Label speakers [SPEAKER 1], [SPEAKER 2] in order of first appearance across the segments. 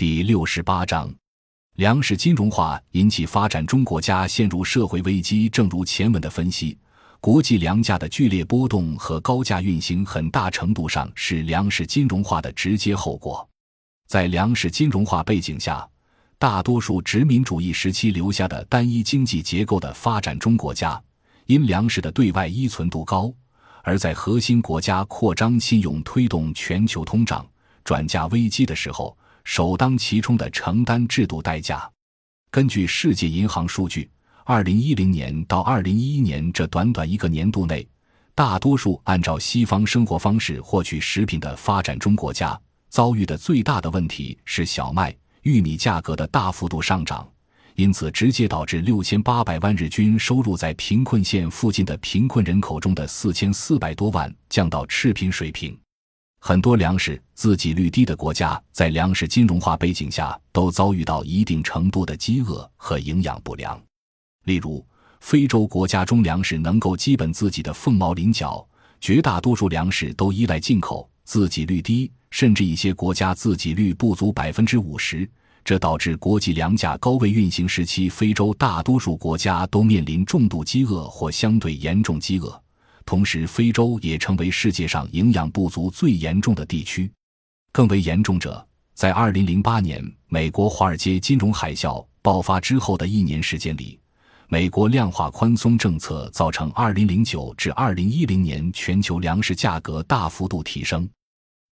[SPEAKER 1] 第六十八章，粮食金融化引起发展中国家陷入社会危机。正如前文的分析，国际粮价的剧烈波动和高价运行，很大程度上是粮食金融化的直接后果。在粮食金融化背景下，大多数殖民主义时期留下的单一经济结构的发展中国家，因粮食的对外依存度高，而在核心国家扩张信用、推动全球通胀、转嫁危机的时候。首当其冲的承担制度代价。根据世界银行数据，二零一零年到二零一一年这短短一个年度内，大多数按照西方生活方式获取食品的发展中国家遭遇的最大的问题是小麦、玉米价格的大幅度上涨，因此直接导致六千八百万日均收入在贫困线附近的贫困人口中的四千四百多万降到赤贫水平。很多粮食自给率低的国家，在粮食金融化背景下，都遭遇到一定程度的饥饿和营养不良。例如，非洲国家中粮食能够基本自给的凤毛麟角，绝大多数粮食都依赖进口，自给率低，甚至一些国家自给率不足百分之五十。这导致国际粮价高位运行时期，非洲大多数国家都面临重度饥饿或相对严重饥饿。同时，非洲也成为世界上营养不足最严重的地区。更为严重者，在2008年美国华尔街金融海啸爆发之后的一年时间里，美国量化宽松政策造成2009至2010年全球粮食价格大幅度提升，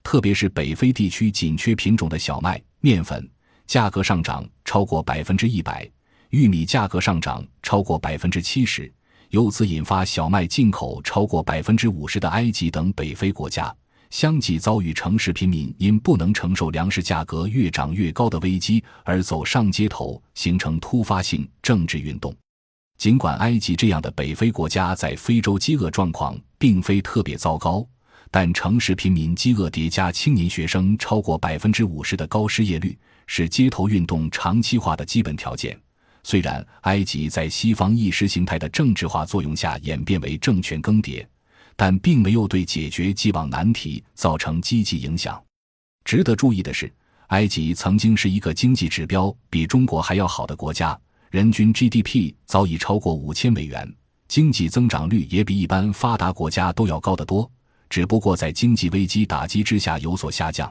[SPEAKER 1] 特别是北非地区紧缺品种的小麦、面粉价格上涨超过百分之一百，玉米价格上涨超过百分之七十。由此引发小麦进口超过百分之五十的埃及等北非国家，相继遭遇城市贫民因不能承受粮食价格越涨越高的危机而走上街头，形成突发性政治运动。尽管埃及这样的北非国家在非洲饥饿状况并非特别糟糕，但城市贫民饥饿叠加青年学生超过百分之五十的高失业率，是街头运动长期化的基本条件。虽然埃及在西方意识形态的政治化作用下演变为政权更迭，但并没有对解决既往难题造成积极影响。值得注意的是，埃及曾经是一个经济指标比中国还要好的国家，人均 GDP 早已超过五千美元，经济增长率也比一般发达国家都要高得多。只不过在经济危机打击之下有所下降，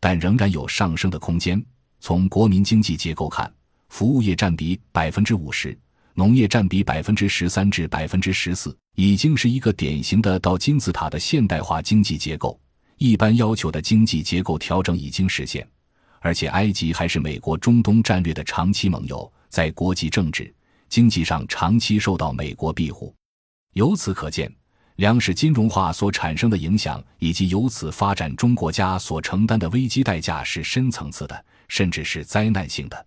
[SPEAKER 1] 但仍然有上升的空间。从国民经济结构看，服务业占比百分之五十，农业占比百分之十三至百分之十四，已经是一个典型的倒金字塔的现代化经济结构。一般要求的经济结构调整已经实现，而且埃及还是美国中东战略的长期盟友，在国际政治、经济上长期受到美国庇护。由此可见，粮食金融化所产生的影响，以及由此发展中国家所承担的危机代价是深层次的，甚至是灾难性的。